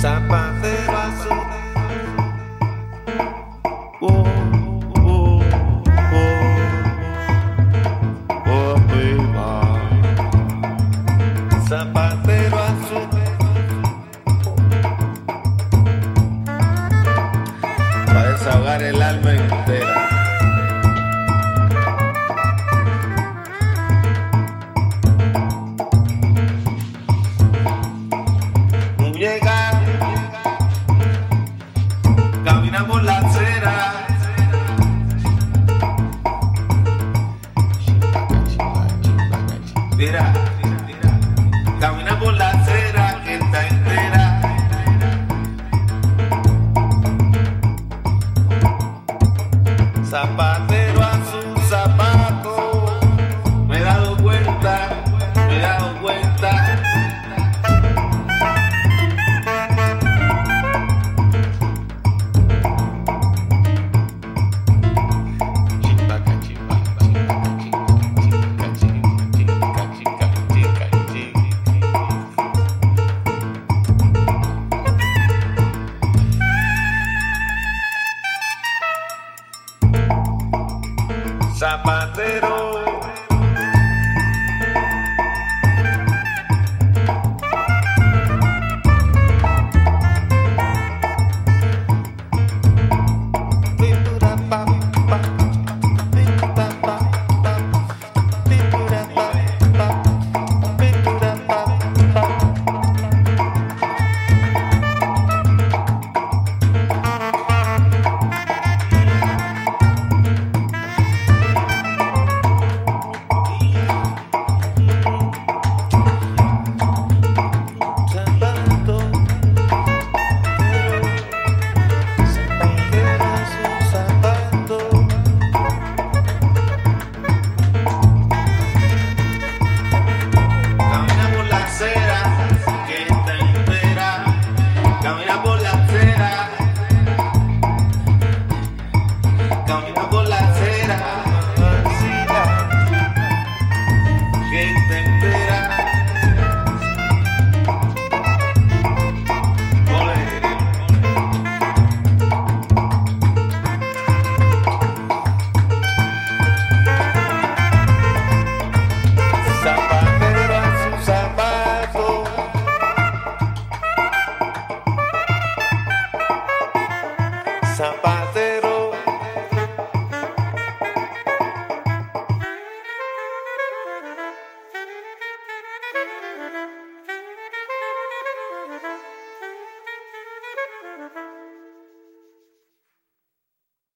Zapatero llamo Lancera. Mira, camina por la acera que está entera. Zapato. zapatero. esa paz.